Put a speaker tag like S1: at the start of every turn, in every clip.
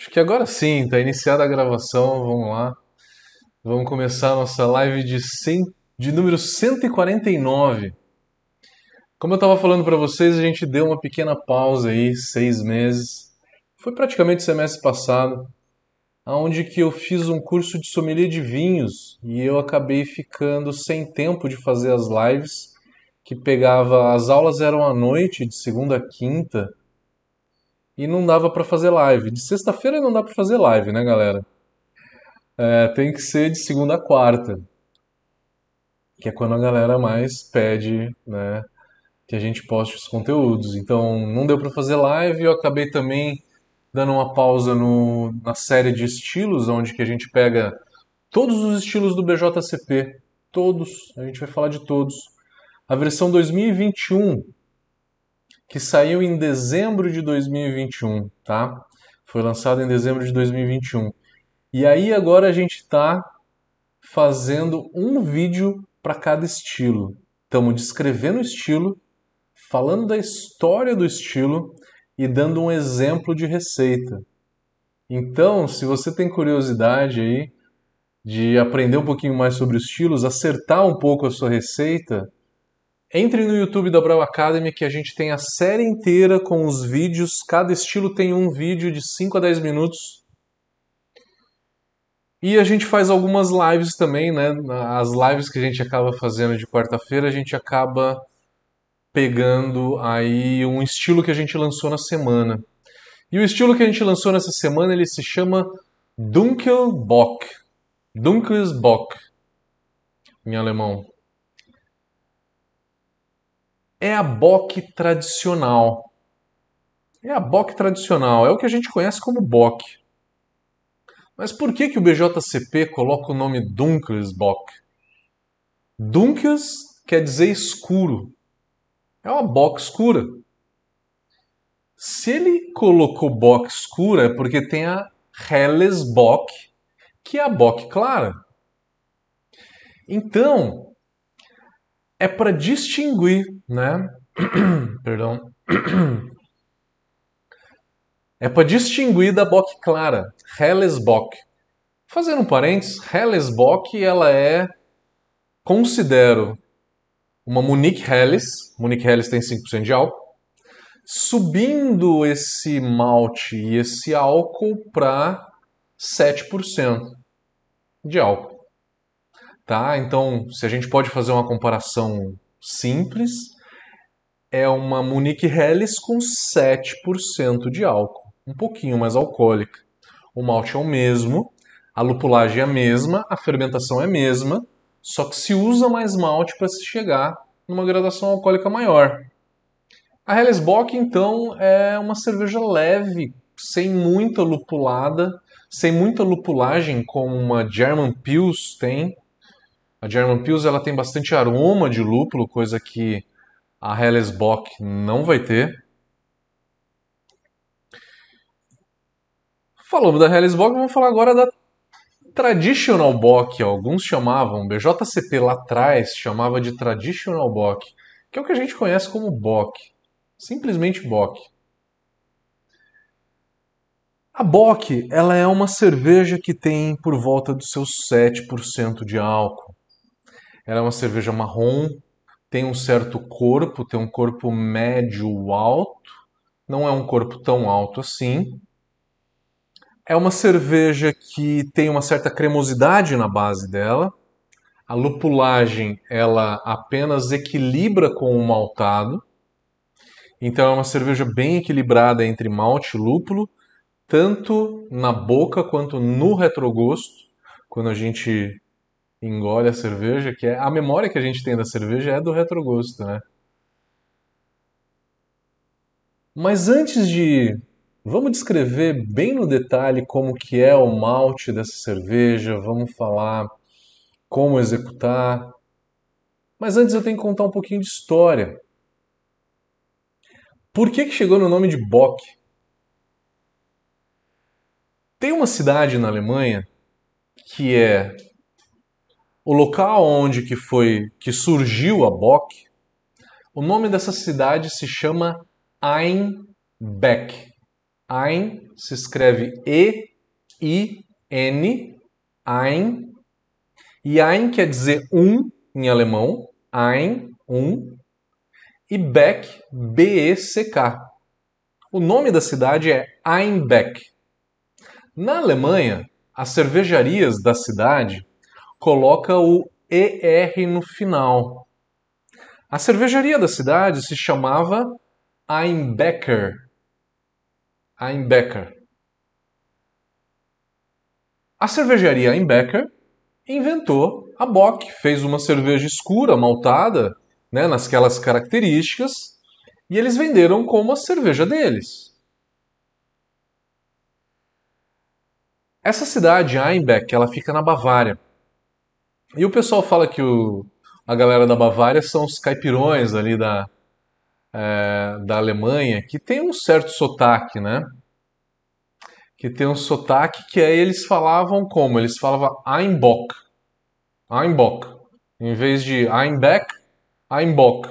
S1: Acho que agora sim, está iniciada a gravação, vamos lá. Vamos começar a nossa live de, 100, de número 149. Como eu estava falando para vocês, a gente deu uma pequena pausa aí, seis meses. Foi praticamente semestre passado, onde que eu fiz um curso de sommelier de vinhos e eu acabei ficando sem tempo de fazer as lives, que pegava, as aulas eram à noite, de segunda a quinta, e não dava para fazer live. De sexta-feira não dá para fazer live, né, galera? É, tem que ser de segunda a quarta, que é quando a galera mais pede, né, que a gente poste os conteúdos. Então, não deu para fazer live, eu acabei também dando uma pausa no, na série de estilos, onde que a gente pega todos os estilos do BJCP, todos, a gente vai falar de todos. A versão 2021 que saiu em dezembro de 2021, tá? Foi lançado em dezembro de 2021. E aí agora a gente está fazendo um vídeo para cada estilo. Estamos descrevendo o estilo, falando da história do estilo e dando um exemplo de receita. Então, se você tem curiosidade aí de aprender um pouquinho mais sobre os estilos, acertar um pouco a sua receita, entre no YouTube da Brau Academy que a gente tem a série inteira com os vídeos. Cada estilo tem um vídeo de 5 a 10 minutos. E a gente faz algumas lives também, né? As lives que a gente acaba fazendo de quarta-feira, a gente acaba pegando aí um estilo que a gente lançou na semana. E o estilo que a gente lançou nessa semana, ele se chama Dunkelbock. Dunkelsbock, em alemão é a bock tradicional. É a bock tradicional, é o que a gente conhece como bock. Mas por que, que o BJCP coloca o nome Dunkelsbock? Dunkels quer dizer escuro. É uma bock escura. Se ele colocou bock escura é porque tem a Hellesbock, que é a bock clara. Então, é para distinguir, né? Perdão. é para distinguir da Bock clara, Hellesbock. Fazendo um parênteses, Hellesbock ela é, considero, uma Munich Helles, Munich Helles tem 5% de álcool, subindo esse malte e esse álcool para 7% de álcool. Tá? Então, se a gente pode fazer uma comparação simples, é uma Munich Helles com 7% de álcool, um pouquinho mais alcoólica. O malte é o mesmo, a lupulagem é a mesma, a fermentação é a mesma, só que se usa mais malte para se chegar numa gradação alcoólica maior. A Hellesbock, então, é uma cerveja leve, sem muita lupulada, sem muita lupulagem, como uma German Pils tem, a German Pils ela tem bastante aroma de lúpulo, coisa que a Hellesbock não vai ter. Falamos da Hellesbock, vamos falar agora da Traditional Bock. Alguns chamavam, BJCP lá atrás chamava de Traditional Bock, que é o que a gente conhece como Bock. Simplesmente Bock. A Bock, ela é uma cerveja que tem por volta dos seus 7% de álcool. É uma cerveja marrom, tem um certo corpo, tem um corpo médio alto, não é um corpo tão alto assim. É uma cerveja que tem uma certa cremosidade na base dela. A lupulagem ela apenas equilibra com o maltado. Então é uma cerveja bem equilibrada entre malte e lúpulo, tanto na boca quanto no retrogosto. Quando a gente engole a cerveja, que é a memória que a gente tem da cerveja é do retrogosto, né? Mas antes de vamos descrever bem no detalhe como que é o malte dessa cerveja, vamos falar como executar. Mas antes eu tenho que contar um pouquinho de história. Por que, que chegou no nome de Bock? Tem uma cidade na Alemanha que é o local onde que foi que surgiu a Bock, o nome dessa cidade se chama Einbeck. Ein se escreve E-I-N, Ein. E Ein quer dizer um em alemão, Ein, um. E Beck, B-E-C-K. O nome da cidade é Einbeck. Na Alemanha, as cervejarias da cidade colocam o ER no final. A cervejaria da cidade se chamava Einbecker. Einbecker. A cervejaria Einbecker inventou a Bock, fez uma cerveja escura, maltada, né, nasquelas características, e eles venderam como a cerveja deles. Essa cidade, Einbeck, ela fica na Bavária. E o pessoal fala que o, a galera da Bavária são os caipirões ali da, é, da Alemanha, que tem um certo sotaque, né? Que tem um sotaque que aí eles falavam como? Eles falavam Einbock. Einbock. Em vez de Einbeck, Einbock.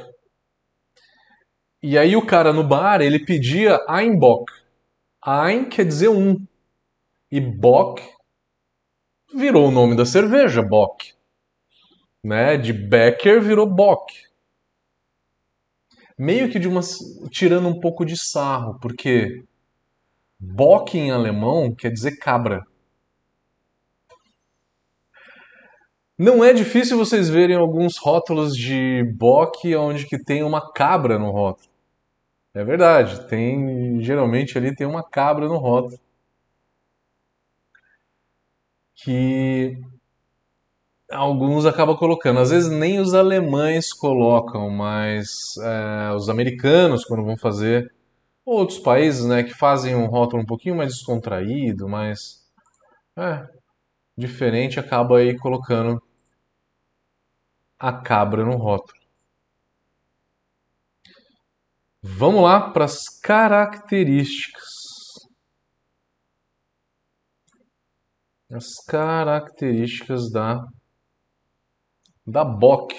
S1: E aí o cara no bar, ele pedia Einbock. Ein quer dizer um. E Bock virou o nome da cerveja, Bock. Né? De Becker virou Bock. Meio que de uma tirando um pouco de sarro, porque Bock em alemão quer dizer cabra. Não é difícil vocês verem alguns rótulos de Bock onde que tem uma cabra no rótulo. É verdade, tem geralmente ali tem uma cabra no rótulo que alguns acabam colocando. Às vezes nem os alemães colocam, mas é, os americanos, quando vão fazer, outros países né, que fazem um rótulo um pouquinho mais descontraído, mais é, diferente, acaba aí colocando a cabra no rótulo. Vamos lá para as características. as características da, da Bock.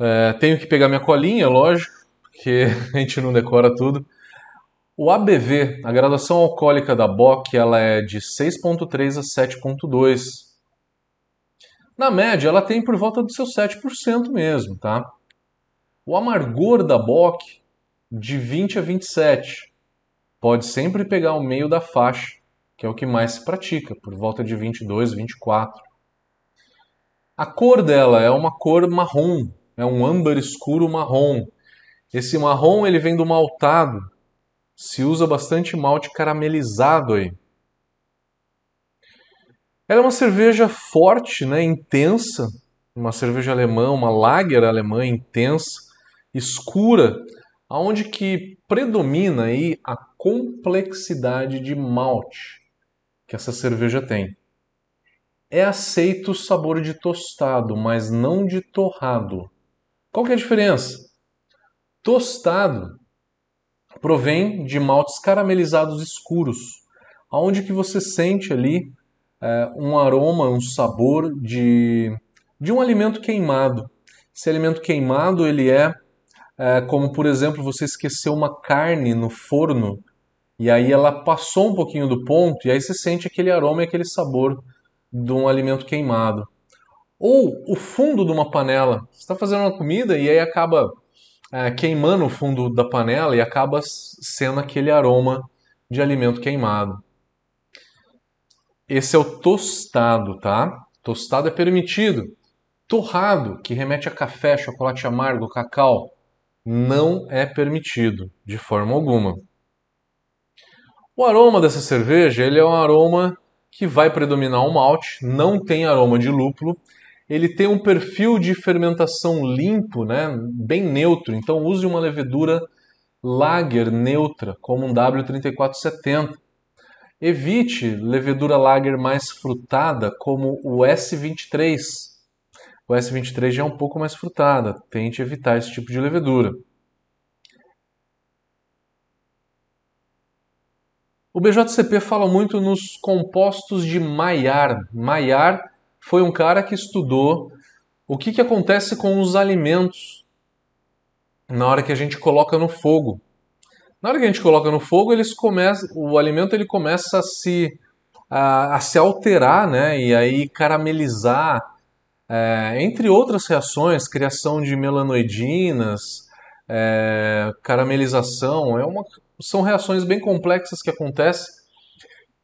S1: É, tenho que pegar minha colinha, lógico, porque a gente não decora tudo. O ABV, a graduação alcoólica da Bock, ela é de 6.3 a 7.2. Na média, ela tem por volta dos seus 7% mesmo, tá? O amargor da Bock, de 20 a 27. Pode sempre pegar o meio da faixa, que é o que mais se pratica, por volta de 22, 24. A cor dela é uma cor marrom, é um âmbar escuro marrom. Esse marrom ele vem do maltado. Se usa bastante malte caramelizado aí. Ela é uma cerveja forte, né, intensa, uma cerveja alemã, uma lager alemã intensa escura, aonde que predomina aí a complexidade de malte que essa cerveja tem. É aceito o sabor de tostado, mas não de torrado. Qual que é a diferença? Tostado provém de maltes caramelizados escuros, aonde que você sente ali é, um aroma, um sabor de, de um alimento queimado. Esse alimento queimado ele é é, como por exemplo você esqueceu uma carne no forno e aí ela passou um pouquinho do ponto e aí você sente aquele aroma e aquele sabor de um alimento queimado. Ou o fundo de uma panela. Você está fazendo uma comida e aí acaba é, queimando o fundo da panela e acaba sendo aquele aroma de alimento queimado. Esse é o tostado, tá? Tostado é permitido. Torrado, que remete a café, chocolate amargo, cacau, não é permitido de forma alguma. O aroma dessa cerveja ele é um aroma que vai predominar o malte, não tem aroma de lúpulo, ele tem um perfil de fermentação limpo, né, bem neutro, então use uma levedura lager neutra, como um W3470. Evite levedura lager mais frutada, como o S23, o S23 já é um pouco mais frutada, tente evitar esse tipo de levedura. O BJCP fala muito nos compostos de Maillard. Maillard foi um cara que estudou o que, que acontece com os alimentos na hora que a gente coloca no fogo. Na hora que a gente coloca no fogo, eles começam, o alimento ele começa a se, a, a se alterar, né? E aí caramelizar, é, entre outras reações, criação de melanoidinas, é, caramelização, é uma, são reações bem complexas que acontecem.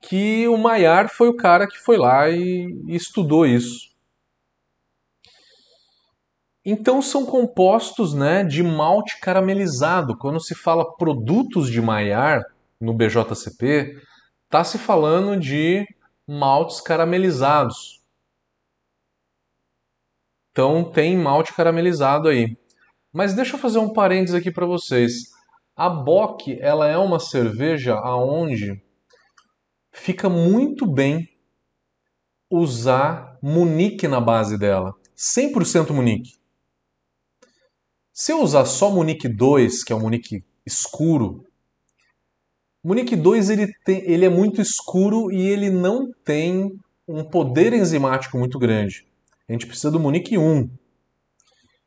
S1: Que o Maillard foi o cara que foi lá e, e estudou isso. Então são compostos né, de malte caramelizado. Quando se fala produtos de Maillard no BJCP, está se falando de maltes caramelizados. Então tem malte caramelizado aí. Mas deixa eu fazer um parênteses aqui para vocês. A Bock ela é uma cerveja aonde fica muito bem usar Munique na base dela. 100% Munique. Se eu usar só Munique 2, que é o Munique escuro, Munique 2 ele, tem, ele é muito escuro e ele não tem um poder enzimático muito grande. A gente precisa do Munique 1.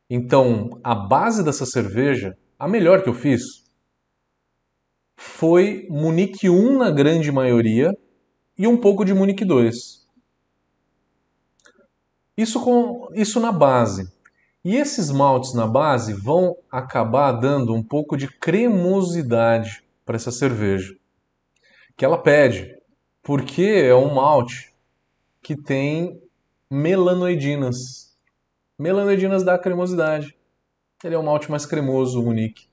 S1: Então, a base dessa cerveja, a melhor que eu fiz, foi Munique 1 na grande maioria e um pouco de Munique 2. Isso, com, isso na base. E esses maltes na base vão acabar dando um pouco de cremosidade para essa cerveja que ela pede, porque é um malte que tem melanoidinas. Melanoidinas dá cremosidade. Ele é um malte mais cremoso, o Munique.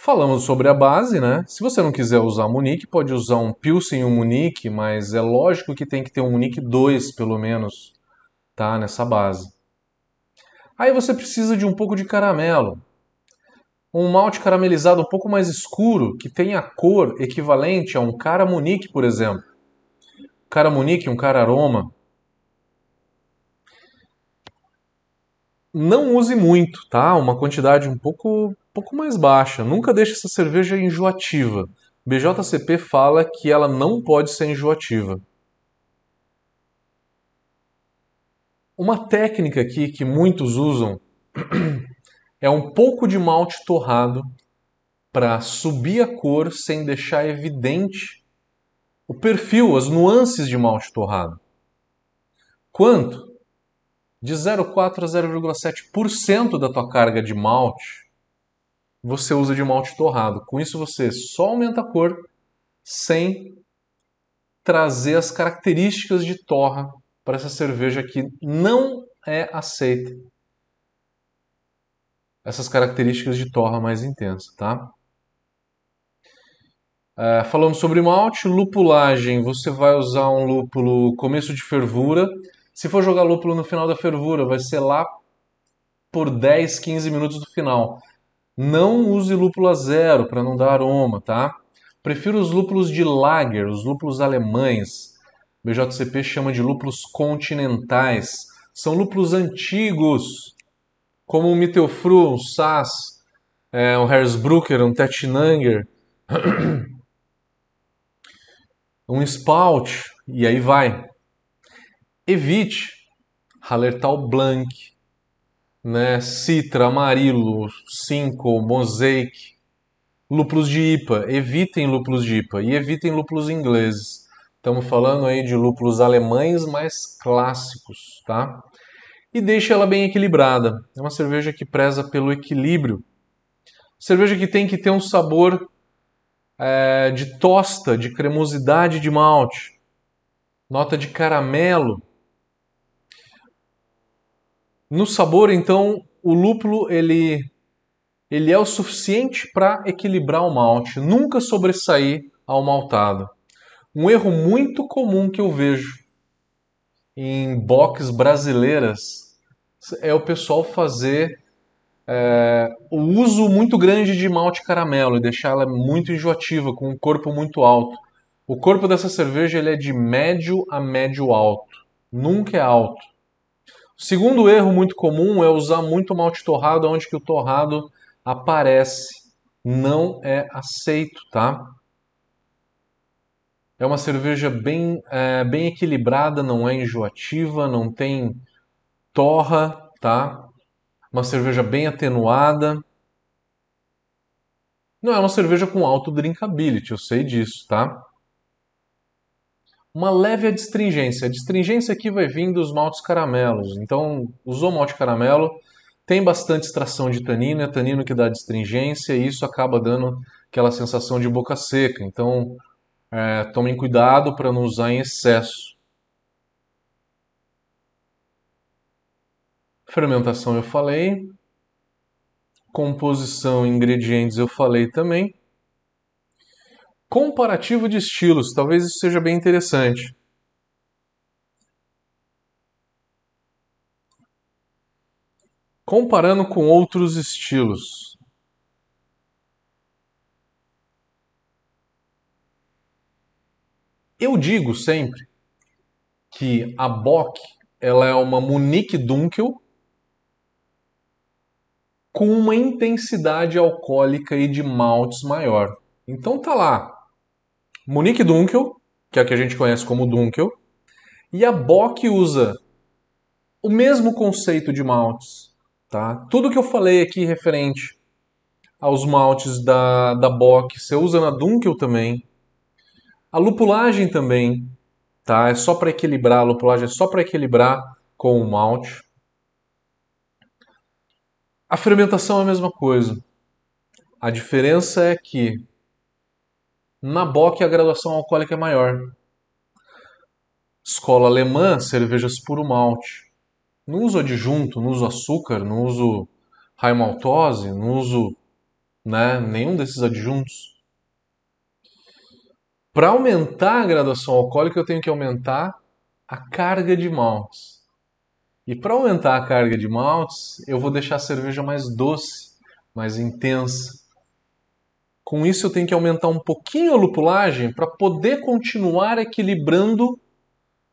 S1: Falamos sobre a base, né? Se você não quiser usar Munique, pode usar um Pilsen e um Munique, mas é lógico que tem que ter um Munique 2, pelo menos, tá? Nessa base. Aí você precisa de um pouco de caramelo. Um malte caramelizado um pouco mais escuro, que tenha cor equivalente a um cara Munique, por exemplo. Cara Munique, um cara aroma. Não use muito, tá? Uma quantidade um pouco, pouco mais baixa. Nunca deixe essa cerveja enjoativa. BJCP fala que ela não pode ser enjoativa. Uma técnica aqui que muitos usam é um pouco de malte torrado para subir a cor sem deixar evidente o perfil, as nuances de malte torrado. Quanto? De 0,4 a 0,7% da tua carga de malte você usa de malte torrado. Com isso você só aumenta a cor sem trazer as características de torra para essa cerveja que não é aceita. Essas características de torra mais intensa, tá? É, falando sobre malte, lupulagem, você vai usar um lúpulo começo de fervura. Se for jogar lúpulo no final da fervura, vai ser lá por 10, 15 minutos do final. Não use lúpulo a zero para não dar aroma, tá? Prefiro os lúpulos de lager, os lúpulos alemães. BJCP chama de lúpulos continentais. São lúpulos antigos, como o Mittelfru, um Sass, é, um Hersbrucker, um Tettnanger, um Spout, e aí vai. Evite Hallertau Blanc, né, Citra, Amarilo, Cinco, Mosaic, lúpulos de IPA. Evitem lúpulos de IPA e evitem lúpulos ingleses. Estamos falando aí de lúpulos alemães mais clássicos, tá? E deixa ela bem equilibrada. É uma cerveja que preza pelo equilíbrio. Cerveja que tem que ter um sabor é, de tosta, de cremosidade de malte, nota de caramelo. No sabor, então, o lúpulo ele ele é o suficiente para equilibrar o malte, nunca sobressair ao maltado. Um erro muito comum que eu vejo em box brasileiras é o pessoal fazer é, o uso muito grande de malte caramelo e deixar ela muito enjoativa, com um corpo muito alto. O corpo dessa cerveja ele é de médio a médio alto, nunca é alto. O segundo erro muito comum é usar muito malte torrado onde que o torrado aparece. Não é aceito, tá? É uma cerveja bem, é, bem equilibrada, não é enjoativa, não tem torra, tá? Uma cerveja bem atenuada. Não é uma cerveja com alto drinkability, eu sei disso, tá? Uma leve adstringência. A adstringência aqui vai vir dos maltes caramelos. Então, usou malte caramelo, tem bastante extração de tanino, é tanino que dá adstringência e isso acaba dando aquela sensação de boca seca. Então, é, tomem cuidado para não usar em excesso. Fermentação eu falei. Composição, ingredientes eu falei também. Comparativo de estilos, talvez isso seja bem interessante. Comparando com outros estilos. Eu digo sempre que a Bock ela é uma Munich Dunkel com uma intensidade alcoólica e de maltes maior. Então tá lá. Munich Dunkel, que é a que a gente conhece como Dunkel, e a Bock usa o mesmo conceito de maltes, tá? Tudo que eu falei aqui referente aos maltes da, da Bock, você usa na Dunkel também. A lupulagem também, tá? É só para equilibrar, a lupulagem é só para equilibrar com o malte. A fermentação é a mesma coisa. A diferença é que na Bock a graduação alcoólica é maior. Escola alemã, cervejas puro malte. Não uso adjunto, não uso açúcar, não uso high maltose, não uso né, nenhum desses adjuntos. Para aumentar a graduação alcoólica, eu tenho que aumentar a carga de maltes. E para aumentar a carga de maltes, eu vou deixar a cerveja mais doce, mais intensa. Com isso, eu tenho que aumentar um pouquinho a lupulagem para poder continuar equilibrando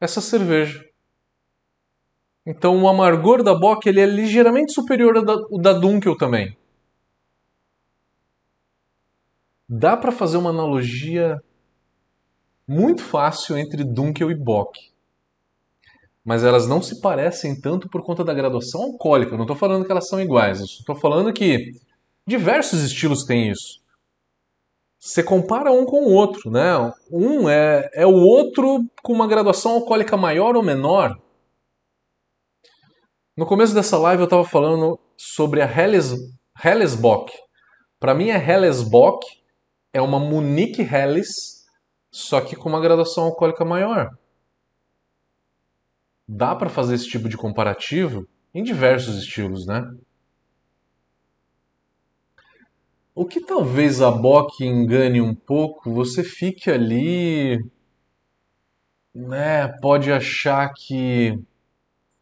S1: essa cerveja. Então, o amargor da Bock ele é ligeiramente superior ao da, Dunkel também. Dá para fazer uma analogia muito fácil entre Dunkel e Bock mas elas não se parecem tanto por conta da graduação alcoólica. Eu não estou falando que elas são iguais, estou falando que diversos estilos têm isso. Você compara um com o outro, né? Um é, é o outro com uma graduação alcoólica maior ou menor. No começo dessa live eu estava falando sobre a Helles, Hellesbock. Para mim, a Hellesbock é uma Munich Helles, só que com uma graduação alcoólica maior dá para fazer esse tipo de comparativo em diversos estilos, né? O que talvez a Bock engane um pouco, você fique ali, né? Pode achar que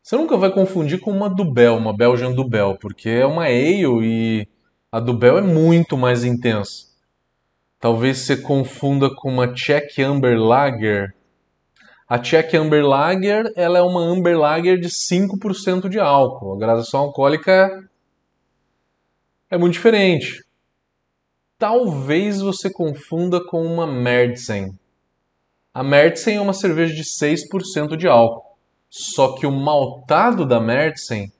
S1: você nunca vai confundir com uma Dubel, uma Belgian Dubel, porque é uma ale e a Dubel é muito mais intensa. Talvez você confunda com uma Czech Amber Lager, a Czech Amber Lager ela é uma Amber Lager de 5% de álcool. A graduação alcoólica é muito diferente. Talvez você confunda com uma Märzen. A Märzen é uma cerveja de 6% de álcool. Só que o maltado da Märzen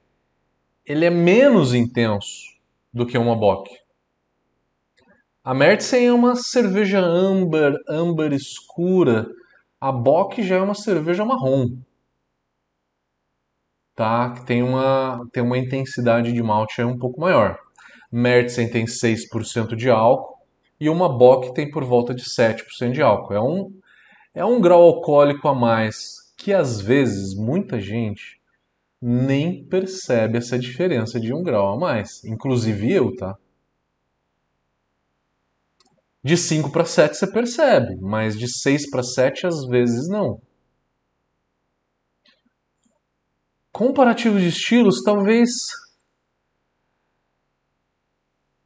S1: ele é menos intenso do que uma Bock. A Märzen é uma cerveja amber, amber escura, a Bock já é uma cerveja marrom, tá? Que tem uma, tem uma intensidade de malte um pouco maior. Märzen tem 6% de álcool e uma Bock tem por volta de 7% de álcool. É um, é um grau alcoólico a mais que às vezes muita gente nem percebe essa diferença de um grau a mais, inclusive eu, tá? De 5 para 7 você percebe, mas de 6 para 7 às vezes não. Comparativo de estilos, talvez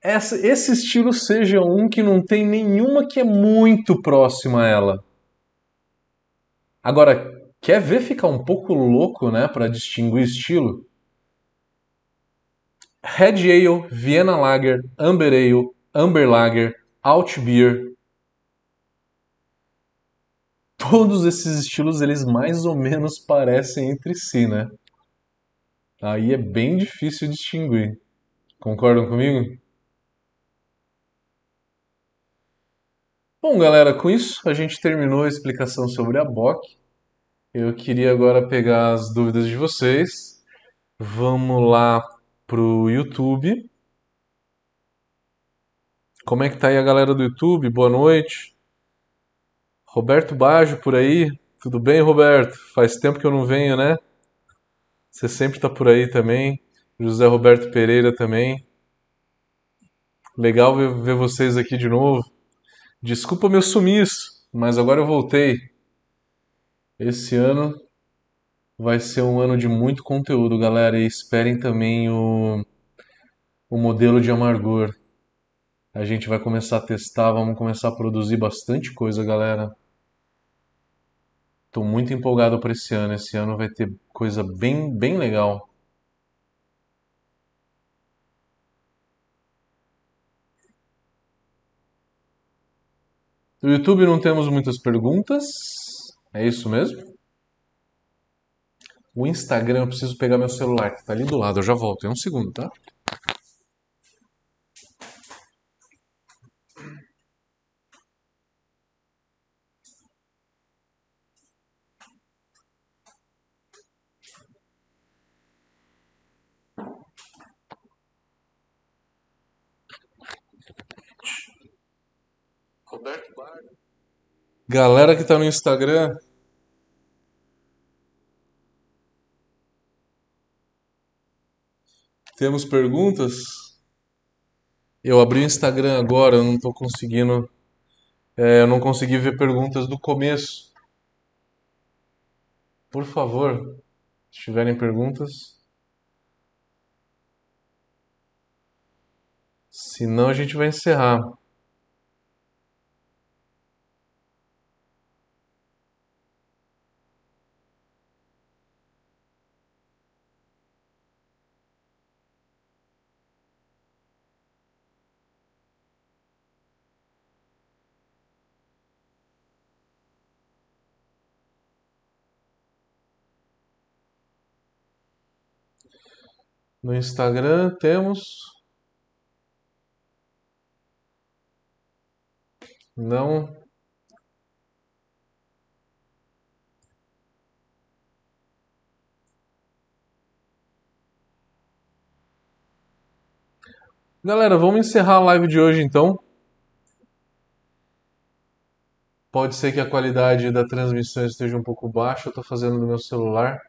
S1: esse estilo seja um que não tem nenhuma que é muito próxima a ela. Agora, quer ver ficar um pouco louco, né, para distinguir estilo? Red Ale, Vienna Lager, Amber Ale, Amber Lager, Altbier. Todos esses estilos eles mais ou menos parecem entre si, né? Aí é bem difícil distinguir. Concordam comigo? Bom, galera, com isso a gente terminou a explicação sobre a BOC. Eu queria agora pegar as dúvidas de vocês. Vamos lá pro YouTube. Como é que tá aí a galera do YouTube? Boa noite. Roberto Baggio por aí. Tudo bem, Roberto? Faz tempo que eu não venho, né? Você sempre tá por aí também. José Roberto Pereira também. Legal ver, ver vocês aqui de novo. Desculpa meu sumiço, mas agora eu voltei. Esse ano vai ser um ano de muito conteúdo, galera. E esperem também o, o modelo de amargor. A gente vai começar a testar, vamos começar a produzir bastante coisa, galera. Tô muito empolgado para esse ano. Esse ano vai ter coisa bem, bem legal. No YouTube não temos muitas perguntas. É isso mesmo? O Instagram, eu preciso pegar meu celular, que tá ali do lado. Eu já volto. É um segundo, tá? Galera que tá no Instagram, temos perguntas? Eu abri o Instagram agora, eu não tô conseguindo. é, eu não consegui ver perguntas do começo. Por favor, se tiverem perguntas. Senão a gente vai encerrar. No Instagram temos. Não. Galera, vamos encerrar a live de hoje então. Pode ser que a qualidade da transmissão esteja um pouco baixa, eu estou fazendo no meu celular.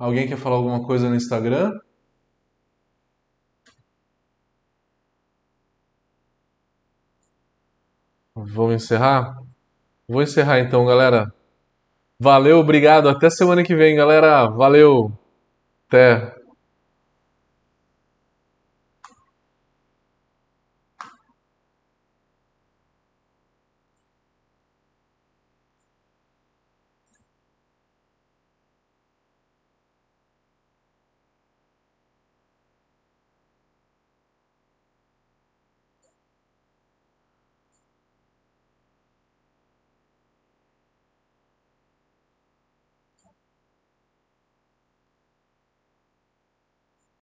S1: Alguém quer falar alguma coisa no Instagram? Vamos encerrar? Vou encerrar então, galera. Valeu, obrigado. Até semana que vem, galera. Valeu. Até.